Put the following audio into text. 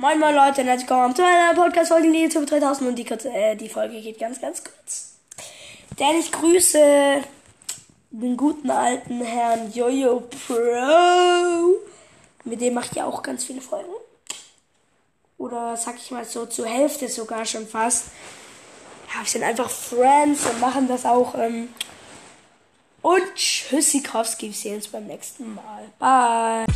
Moin moin Leute, herzlich willkommen zu einer Podcast-Folge die YouTube 3000 und die, kurze, äh, die Folge geht ganz, ganz kurz. Denn ich grüße den guten alten Herrn Jojo Pro. Mit dem mache ich ja auch ganz viele Folgen. Oder sag ich mal so zur Hälfte sogar schon fast. Ja, wir sind einfach Friends und machen das auch. Ähm, und Tschüssikowski, wir sehen uns beim nächsten Mal. Bye.